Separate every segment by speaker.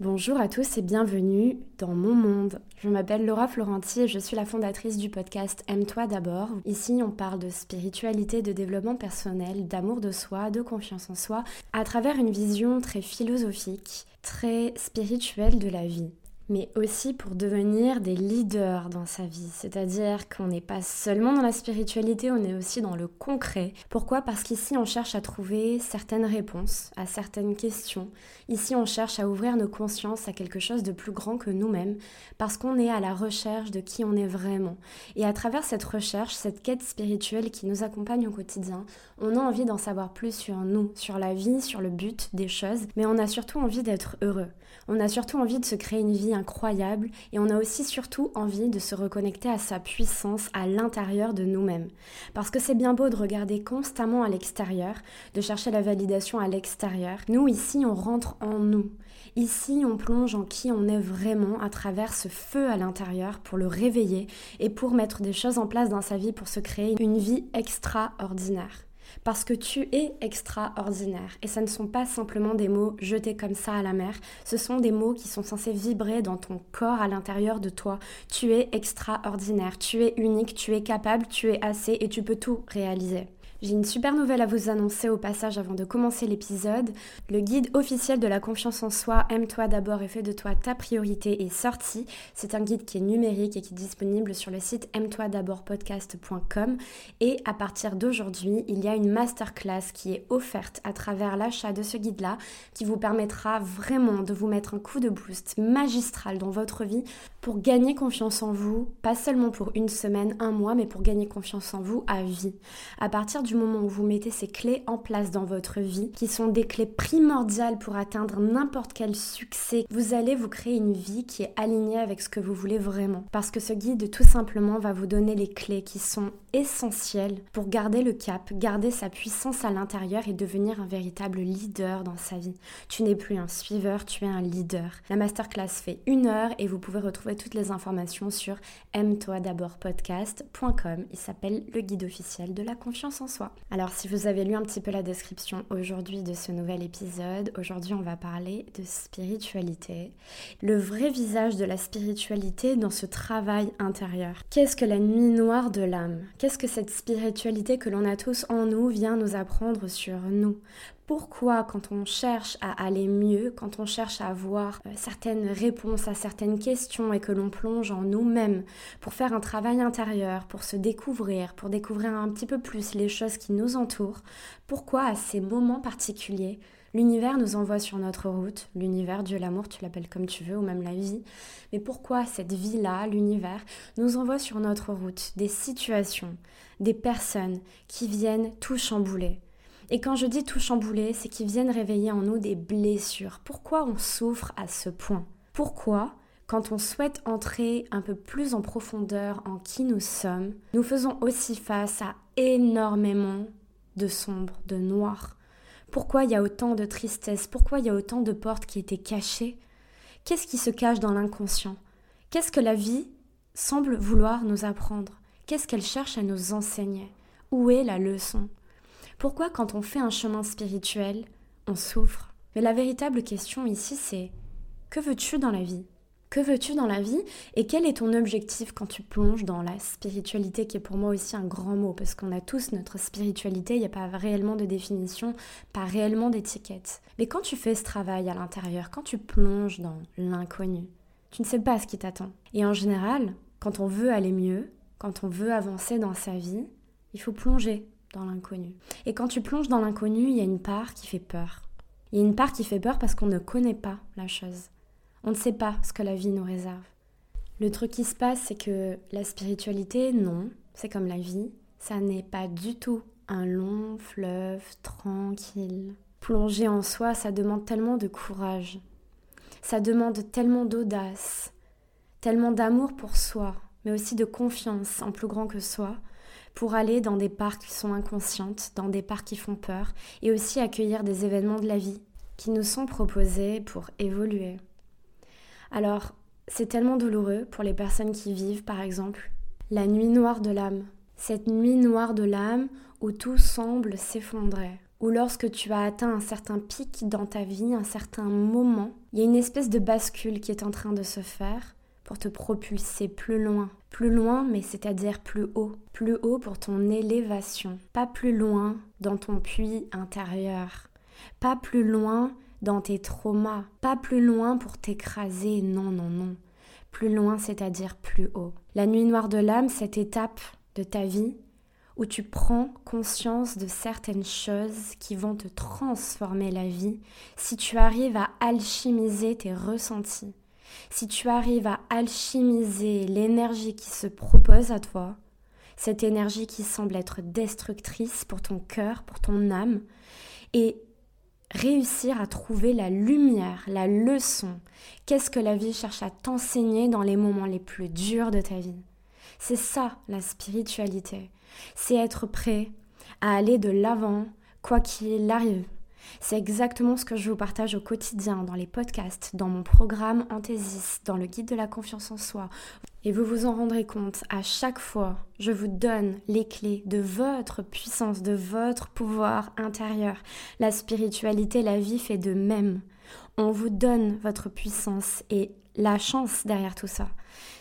Speaker 1: Bonjour à tous et bienvenue dans mon monde. Je m'appelle Laura Florenti et je suis la fondatrice du podcast Aime-toi d'abord. Ici, on parle de spiritualité, de développement personnel, d'amour de soi, de confiance en soi, à travers une vision très philosophique, très spirituelle de la vie mais aussi pour devenir des leaders dans sa vie. C'est-à-dire qu'on n'est pas seulement dans la spiritualité, on est aussi dans le concret. Pourquoi? Parce qu'ici, on cherche à trouver certaines réponses à certaines questions. Ici, on cherche à ouvrir nos consciences à quelque chose de plus grand que nous-mêmes, parce qu'on est à la recherche de qui on est vraiment. Et à travers cette recherche, cette quête spirituelle qui nous accompagne au quotidien, on a envie d'en savoir plus sur nous, sur la vie, sur le but des choses, mais on a surtout envie d'être heureux. On a surtout envie de se créer une vie incroyable et on a aussi surtout envie de se reconnecter à sa puissance à l'intérieur de nous-mêmes. Parce que c'est bien beau de regarder constamment à l'extérieur, de chercher la validation à l'extérieur. Nous, ici, on rentre en nous. Ici, on plonge en qui on est vraiment à travers ce feu à l'intérieur pour le réveiller et pour mettre des choses en place dans sa vie pour se créer une vie extraordinaire parce que tu es extraordinaire. Et ce ne sont pas simplement des mots jetés comme ça à la mer, ce sont des mots qui sont censés vibrer dans ton corps à l'intérieur de toi. Tu es extraordinaire, tu es unique, tu es capable, tu es assez et tu peux tout réaliser. J'ai une super nouvelle à vous annoncer au passage avant de commencer l'épisode. Le guide officiel de la confiance en soi, Aime-toi d'abord et fais de toi ta priorité est sorti. C'est un guide qui est numérique et qui est disponible sur le site aime-toi d'abord podcast.com. Et à partir d'aujourd'hui, il y a une masterclass qui est offerte à travers l'achat de ce guide-là qui vous permettra vraiment de vous mettre un coup de boost magistral dans votre vie pour gagner confiance en vous, pas seulement pour une semaine, un mois, mais pour gagner confiance en vous à vie. À partir moment où vous mettez ces clés en place dans votre vie, qui sont des clés primordiales pour atteindre n'importe quel succès, vous allez vous créer une vie qui est alignée avec ce que vous voulez vraiment. Parce que ce guide, tout simplement, va vous donner les clés qui sont essentielles pour garder le cap, garder sa puissance à l'intérieur et devenir un véritable leader dans sa vie. Tu n'es plus un suiveur, tu es un leader. La masterclass fait une heure et vous pouvez retrouver toutes les informations sur aime-toi d'abord podcast.com. Il s'appelle le guide officiel de la confiance en soi. Alors si vous avez lu un petit peu la description aujourd'hui de ce nouvel épisode, aujourd'hui on va parler de spiritualité. Le vrai visage de la spiritualité dans ce travail intérieur. Qu'est-ce que la nuit noire de l'âme? Qu'est-ce que cette spiritualité que l'on a tous en nous vient nous apprendre sur nous? Pourquoi quand on cherche à aller mieux, quand on cherche à avoir euh, certaines réponses à certaines questions et que l'on plonge en nous-mêmes pour faire un travail intérieur, pour se découvrir, pour découvrir un petit peu plus les choses qui nous entourent, pourquoi à ces moments particuliers L'univers nous envoie sur notre route, l'univers, Dieu, l'amour, tu l'appelles comme tu veux, ou même la vie. Mais pourquoi cette vie-là, l'univers, nous envoie sur notre route des situations, des personnes qui viennent tout chambouler? Et quand je dis tout chambouler, c'est qu'ils viennent réveiller en nous des blessures. Pourquoi on souffre à ce point? Pourquoi quand on souhaite entrer un peu plus en profondeur en qui nous sommes, nous faisons aussi face à énormément de sombre, de noir? Pourquoi il y a autant de tristesse? Pourquoi il y a autant de portes qui étaient cachées? Qu'est-ce qui se cache dans l'inconscient? Qu'est-ce que la vie semble vouloir nous apprendre? Qu'est-ce qu'elle cherche à nous enseigner? Où est la leçon? Pourquoi quand on fait un chemin spirituel, on souffre? Mais la véritable question ici, c'est que veux-tu dans la vie? Que veux-tu dans la vie? Et quel est ton objectif quand tu plonges dans la spiritualité, qui est pour moi aussi un grand mot, parce qu'on a tous notre spiritualité, il n'y a pas réellement de définition, pas réellement d'étiquette. Mais quand tu fais ce travail à l'intérieur, quand tu plonges dans l'inconnu, tu ne sais pas ce qui t'attend. Et en général, quand on veut aller mieux, quand on veut avancer dans sa vie, il faut plonger dans l'inconnu. Et quand tu plonges dans l'inconnu, il y a une part qui fait peur. Il y a une part qui fait peur parce qu'on ne connaît pas la chose. On ne sait pas ce que la vie nous réserve. Le truc qui se passe, c'est que la spiritualité, non, c'est comme la vie, ça n'est pas du tout un long fleuve tranquille. Plonger en soi, ça demande tellement de courage. Ça demande tellement d'audace, tellement d'amour pour soi, mais aussi de confiance en plus grand que soi, pour aller dans des parts qui sont inconscientes, dans des parts qui font peur, et aussi accueillir des événements de la vie qui nous sont proposés pour évoluer. Alors, c'est tellement douloureux pour les personnes qui vivent, par exemple, la nuit noire de l'âme. Cette nuit noire de l'âme où tout semble s'effondrer, ou lorsque tu as atteint un certain pic dans ta vie, un certain moment, il y a une espèce de bascule qui est en train de se faire pour te propulser plus loin. Plus loin, mais c'est-à-dire plus haut. Plus haut pour ton élévation. Pas plus loin dans ton puits intérieur. Pas plus loin dans tes traumas. Pas plus loin pour t'écraser. Non, non, non. Plus loin, c'est-à-dire plus haut. La nuit noire de l'âme, cette étape de ta vie où tu prends conscience de certaines choses qui vont te transformer la vie si tu arrives à alchimiser tes ressentis, si tu arrives à alchimiser l'énergie qui se propose à toi, cette énergie qui semble être destructrice pour ton cœur, pour ton âme, et réussir à trouver la lumière, la leçon, qu'est-ce que la vie cherche à t'enseigner dans les moments les plus durs de ta vie? C'est ça la spiritualité c'est être prêt à aller de l'avant, quoi qu'il arrive. C'est exactement ce que je vous partage au quotidien, dans les podcasts, dans mon programme Anthésis, dans le guide de la confiance en soi. Et vous vous en rendrez compte, à chaque fois, je vous donne les clés de votre puissance, de votre pouvoir intérieur. La spiritualité, la vie fait de même. On vous donne votre puissance et la chance derrière tout ça,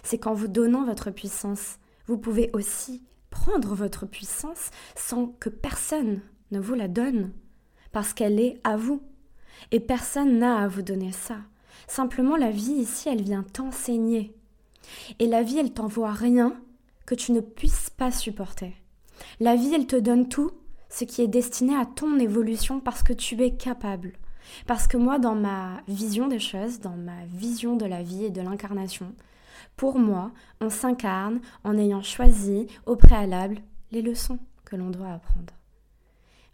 Speaker 1: c'est qu'en vous donnant votre puissance, vous pouvez aussi prendre votre puissance sans que personne ne vous la donne, parce qu'elle est à vous. Et personne n'a à vous donner ça. Simplement, la vie ici, elle vient t'enseigner. Et la vie, elle t'envoie rien que tu ne puisses pas supporter. La vie, elle te donne tout ce qui est destiné à ton évolution parce que tu es capable. Parce que moi, dans ma vision des choses, dans ma vision de la vie et de l'incarnation, pour moi, on s'incarne en ayant choisi au préalable les leçons que l'on doit apprendre.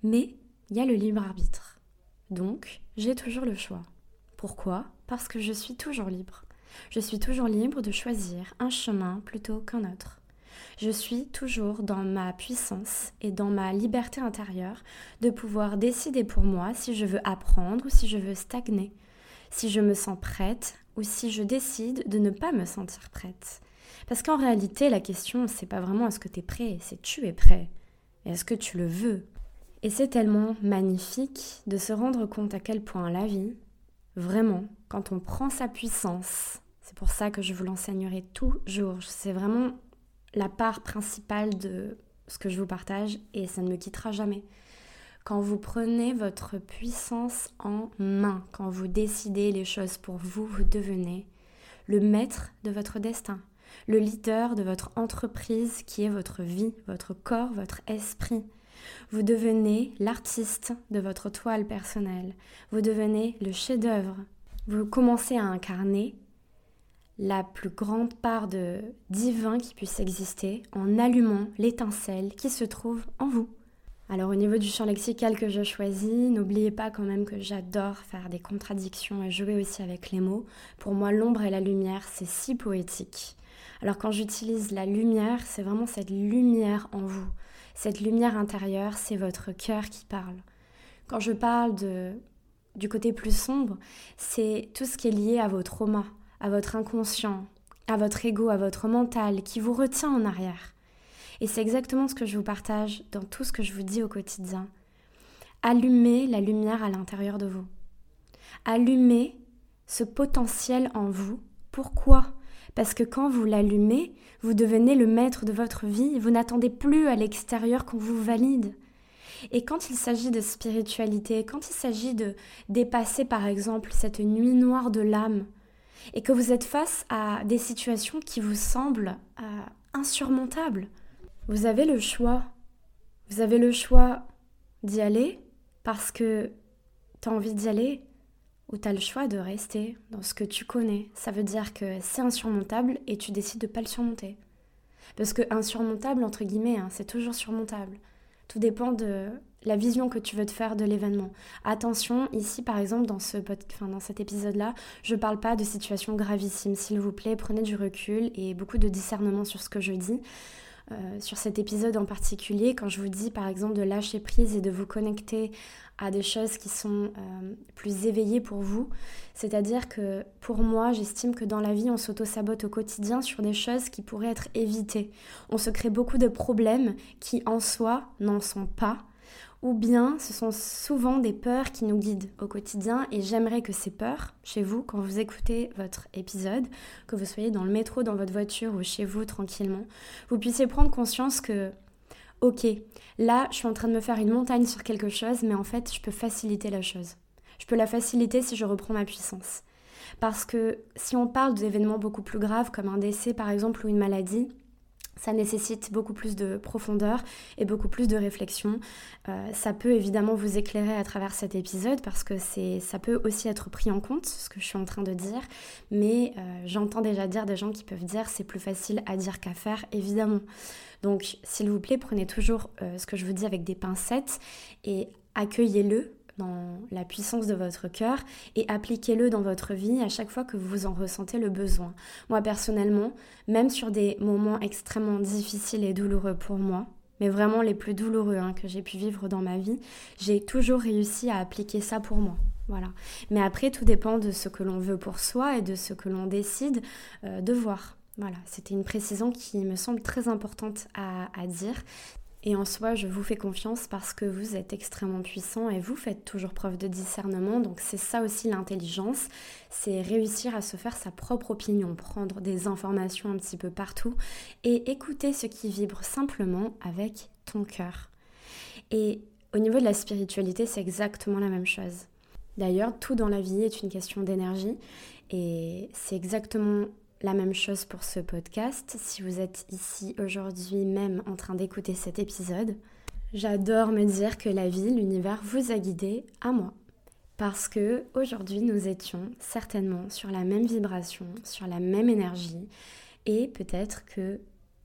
Speaker 1: Mais il y a le libre arbitre. Donc, j'ai toujours le choix. Pourquoi? Parce que je suis toujours libre. Je suis toujours libre de choisir un chemin plutôt qu'un autre. Je suis toujours dans ma puissance et dans ma liberté intérieure de pouvoir décider pour moi si je veux apprendre ou si je veux stagner, si je me sens prête ou si je décide de ne pas me sentir prête. Parce qu'en réalité, la question, c'est pas vraiment est-ce que tu es prêt, c'est tu es prêt. Et est-ce que tu le veux? Et c'est tellement magnifique de se rendre compte à quel point la vie, vraiment, quand on prend sa puissance, c'est pour ça que je vous l'enseignerai toujours, c'est vraiment la part principale de ce que je vous partage et ça ne me quittera jamais. Quand vous prenez votre puissance en main, quand vous décidez les choses pour vous, vous devenez le maître de votre destin, le leader de votre entreprise qui est votre vie, votre corps, votre esprit. Vous devenez l'artiste de votre toile personnelle. Vous devenez le chef-d'œuvre. Vous commencez à incarner la plus grande part de divin qui puisse exister en allumant l'étincelle qui se trouve en vous. Alors au niveau du champ lexical que je choisis, n'oubliez pas quand même que j'adore faire des contradictions et jouer aussi avec les mots. Pour moi, l'ombre et la lumière, c'est si poétique. Alors quand j'utilise la lumière, c'est vraiment cette lumière en vous. Cette lumière intérieure, c'est votre cœur qui parle. Quand je parle de, du côté plus sombre, c'est tout ce qui est lié à vos traumas, à votre inconscient, à votre ego, à votre mental qui vous retient en arrière. Et c'est exactement ce que je vous partage dans tout ce que je vous dis au quotidien. Allumez la lumière à l'intérieur de vous. Allumez ce potentiel en vous. Pourquoi? Parce que quand vous l'allumez, vous devenez le maître de votre vie. Vous n'attendez plus à l'extérieur qu'on vous valide. Et quand il s'agit de spiritualité, quand il s'agit de dépasser par exemple cette nuit noire de l'âme, et que vous êtes face à des situations qui vous semblent euh, insurmontables, vous avez le choix. Vous avez le choix d'y aller parce que tu as envie d'y aller ou tu as le choix de rester dans ce que tu connais. Ça veut dire que c'est insurmontable et tu décides de pas le surmonter. Parce que insurmontable, entre guillemets, hein, c'est toujours surmontable. Tout dépend de la vision que tu veux te faire de l'événement. Attention, ici par exemple, dans, ce enfin, dans cet épisode-là, je ne parle pas de situations gravissimes. S'il vous plaît, prenez du recul et beaucoup de discernement sur ce que je dis. Euh, sur cet épisode en particulier, quand je vous dis par exemple de lâcher prise et de vous connecter à des choses qui sont euh, plus éveillées pour vous, c'est-à-dire que pour moi, j'estime que dans la vie, on s'auto-sabote au quotidien sur des choses qui pourraient être évitées. On se crée beaucoup de problèmes qui en soi n'en sont pas, ou bien ce sont souvent des peurs qui nous guident au quotidien et j'aimerais que ces peurs, chez vous, quand vous écoutez votre épisode, que vous soyez dans le métro, dans votre voiture ou chez vous tranquillement, vous puissiez prendre conscience que, ok, là je suis en train de me faire une montagne sur quelque chose, mais en fait je peux faciliter la chose. Je peux la faciliter si je reprends ma puissance. Parce que si on parle d'événements beaucoup plus graves comme un décès par exemple ou une maladie, ça nécessite beaucoup plus de profondeur et beaucoup plus de réflexion. Euh, ça peut évidemment vous éclairer à travers cet épisode parce que ça peut aussi être pris en compte, ce que je suis en train de dire. Mais euh, j'entends déjà dire des gens qui peuvent dire c'est plus facile à dire qu'à faire, évidemment. Donc s'il vous plaît, prenez toujours euh, ce que je vous dis avec des pincettes et accueillez-le dans la puissance de votre cœur et appliquez-le dans votre vie à chaque fois que vous en ressentez le besoin. Moi personnellement, même sur des moments extrêmement difficiles et douloureux pour moi, mais vraiment les plus douloureux hein, que j'ai pu vivre dans ma vie, j'ai toujours réussi à appliquer ça pour moi. Voilà. Mais après, tout dépend de ce que l'on veut pour soi et de ce que l'on décide euh, de voir. Voilà, c'était une précision qui me semble très importante à, à dire. Et en soi, je vous fais confiance parce que vous êtes extrêmement puissant et vous faites toujours preuve de discernement. Donc c'est ça aussi l'intelligence, c'est réussir à se faire sa propre opinion, prendre des informations un petit peu partout et écouter ce qui vibre simplement avec ton cœur. Et au niveau de la spiritualité, c'est exactement la même chose. D'ailleurs, tout dans la vie est une question d'énergie et c'est exactement la même chose pour ce podcast. Si vous êtes ici aujourd'hui même en train d'écouter cet épisode, j'adore me dire que la vie, l'univers vous a guidé à moi. Parce que aujourd'hui nous étions certainement sur la même vibration, sur la même énergie et peut-être que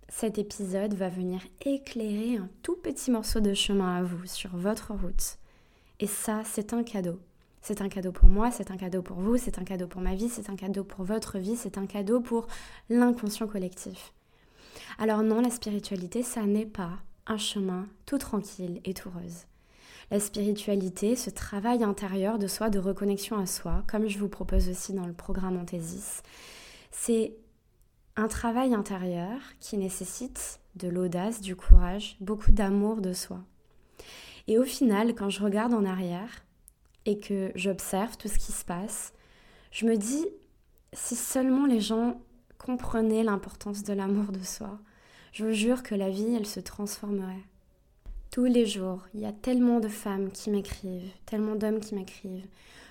Speaker 1: cet épisode va venir éclairer un tout petit morceau de chemin à vous sur votre route. Et ça, c'est un cadeau. C'est un cadeau pour moi, c'est un cadeau pour vous, c'est un cadeau pour ma vie, c'est un cadeau pour votre vie, c'est un cadeau pour l'inconscient collectif. Alors non, la spiritualité, ça n'est pas un chemin tout tranquille et tout rose. La spiritualité, ce travail intérieur de soi, de reconnexion à soi, comme je vous propose aussi dans le programme Anthesis, c'est un travail intérieur qui nécessite de l'audace, du courage, beaucoup d'amour de soi. Et au final, quand je regarde en arrière, et que j'observe tout ce qui se passe, je me dis, si seulement les gens comprenaient l'importance de l'amour de soi, je vous jure que la vie, elle se transformerait. Tous les jours, il y a tellement de femmes qui m'écrivent, tellement d'hommes qui m'écrivent.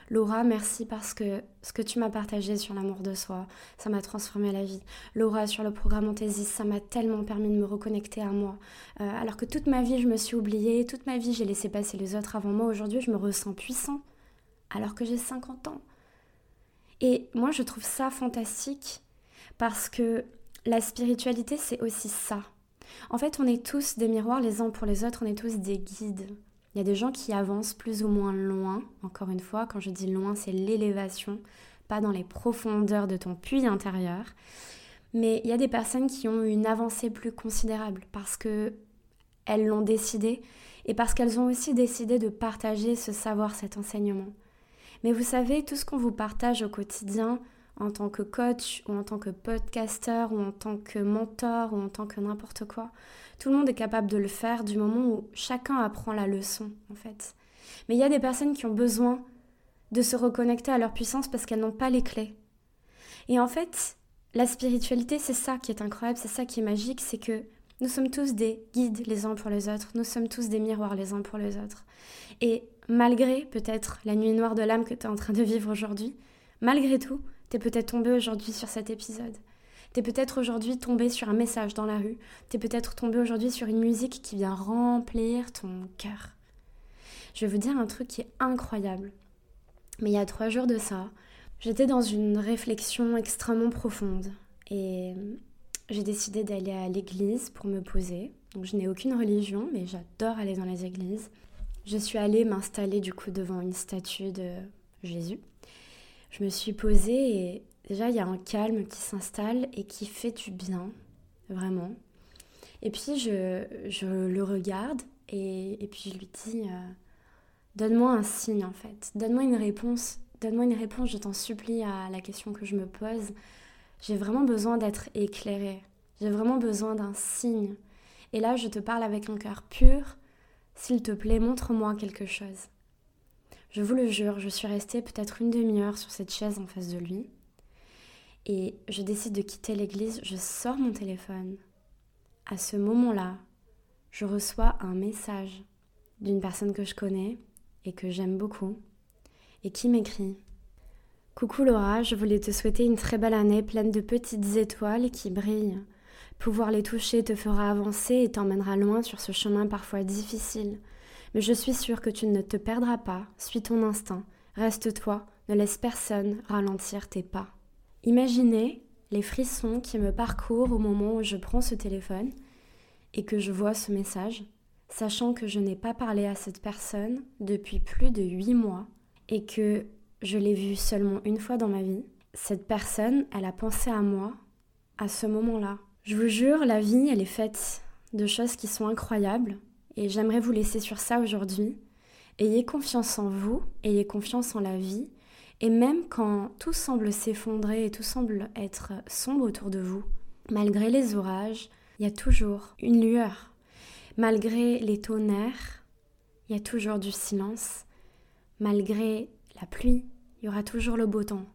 Speaker 1: Laura, merci parce que ce que tu m'as partagé sur l'amour de soi, ça m'a transformé la vie. Laura, sur le programme Anthésis, ça m'a tellement permis de me reconnecter à moi. Euh, alors que toute ma vie, je me suis oubliée, toute ma vie, j'ai laissé passer les autres avant moi. Aujourd'hui, je me ressens puissant alors que j'ai 50 ans. Et moi, je trouve ça fantastique parce que la spiritualité, c'est aussi ça. En fait, on est tous des miroirs les uns pour les autres, on est tous des guides. Il y a des gens qui avancent plus ou moins loin. Encore une fois, quand je dis loin, c'est l'élévation, pas dans les profondeurs de ton puits intérieur. Mais il y a des personnes qui ont une avancée plus considérable parce que elles l'ont décidé et parce qu'elles ont aussi décidé de partager ce savoir, cet enseignement. Mais vous savez, tout ce qu'on vous partage au quotidien, en tant que coach ou en tant que podcasteur ou en tant que mentor ou en tant que n'importe quoi. Tout le monde est capable de le faire du moment où chacun apprend la leçon en fait. Mais il y a des personnes qui ont besoin de se reconnecter à leur puissance parce qu'elles n'ont pas les clés. Et en fait, la spiritualité, c'est ça qui est incroyable, c'est ça qui est magique, c'est que nous sommes tous des guides les uns pour les autres, nous sommes tous des miroirs les uns pour les autres. Et malgré peut-être la nuit noire de l'âme que tu es en train de vivre aujourd'hui, malgré tout, T'es peut-être tombé aujourd'hui sur cet épisode. T'es peut-être aujourd'hui tombé sur un message dans la rue. T'es peut-être tombé aujourd'hui sur une musique qui vient remplir ton cœur. Je vais vous dire un truc qui est incroyable. Mais il y a trois jours de ça, j'étais dans une réflexion extrêmement profonde et j'ai décidé d'aller à l'église pour me poser. Donc je n'ai aucune religion, mais j'adore aller dans les églises. Je suis allée m'installer du coup devant une statue de Jésus je me suis posée et déjà il y a un calme qui s'installe et qui fait du bien, vraiment. Et puis je, le regarde et, et, puis je lui dis euh, Donne-moi un signe en fait, donne-moi une réponse, donne-moi une réponse, je t'en supplie à la question que je me pose. J'ai vraiment besoin d'être éclairée, j'ai vraiment besoin d'un signe. Et là, je te parle avec un cœur pur. S'il te plaît, montre-moi quelque chose. Je vous le jure, je suis restée peut-être une demi-heure sur cette chaise en face de lui. Et je décide de quitter l'église, je sors mon téléphone. À ce moment-là, je reçois un message d'une personne que je connais et que j'aime beaucoup et qui m'écrit Coucou Laura, je voulais te souhaiter une très belle année pleine de petites étoiles qui brillent. Pouvoir les toucher te fera avancer et t'emmènera loin sur ce chemin parfois difficile. Mais je suis sûre que tu ne te perdras pas, suis ton instinct, reste toi, ne laisse personne ralentir tes pas. Imaginez les frissons qui me parcourent au moment où je prends ce téléphone et que je vois ce message, sachant que je n'ai pas parlé à cette personne depuis plus de huit mois et que je l'ai vue seulement une fois dans ma vie. Cette personne, elle a pensé à moi à ce moment-là. Je vous jure, la vie, elle est faite de choses qui sont incroyables et j'aimerais vous laisser sur ça aujourd'hui. Ayez confiance en vous, ayez confiance en la vie et même quand tout semble s'effondrer et tout semble être sombre autour de vous, malgré les orages, il y a toujours une lueur. Malgré les tonnerres, il y a toujours du silence. Malgré la pluie, il y aura toujours le beau temps.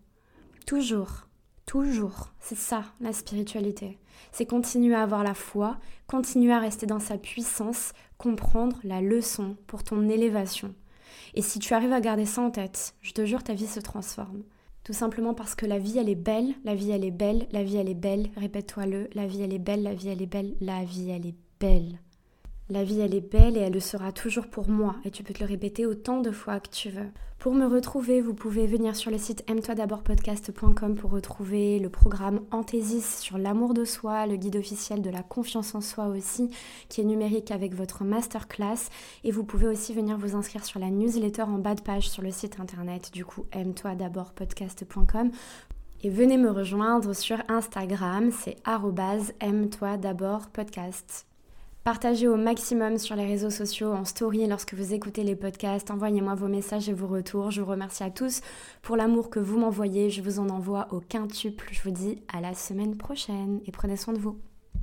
Speaker 1: Toujours, toujours. C'est ça la spiritualité. C'est continuer à avoir la foi, continuer à rester dans sa puissance, comprendre la leçon pour ton élévation. Et si tu arrives à garder ça en tête, je te jure, ta vie se transforme. Tout simplement parce que la vie, elle est belle, la vie, elle est belle, la vie, elle est belle, répète-toi-le, la vie, elle est belle, la vie, elle est belle, la vie, elle est belle. La vie, elle est belle et elle le sera toujours pour moi, et tu peux te le répéter autant de fois que tu veux. Pour me retrouver, vous pouvez venir sur le site aime-toi d'abord podcast.com pour retrouver le programme Anthésis sur l'amour de soi, le guide officiel de la confiance en soi aussi, qui est numérique avec votre masterclass. Et vous pouvez aussi venir vous inscrire sur la newsletter en bas de page sur le site internet, du coup aime-toi d'abord. Et venez me rejoindre sur Instagram, c'est aime-toi d'abord podcast. Partagez au maximum sur les réseaux sociaux, en story, lorsque vous écoutez les podcasts. Envoyez-moi vos messages et vos retours. Je vous remercie à tous pour l'amour que vous m'envoyez. Je vous en envoie au quintuple. Je vous dis à la semaine prochaine et prenez soin de vous.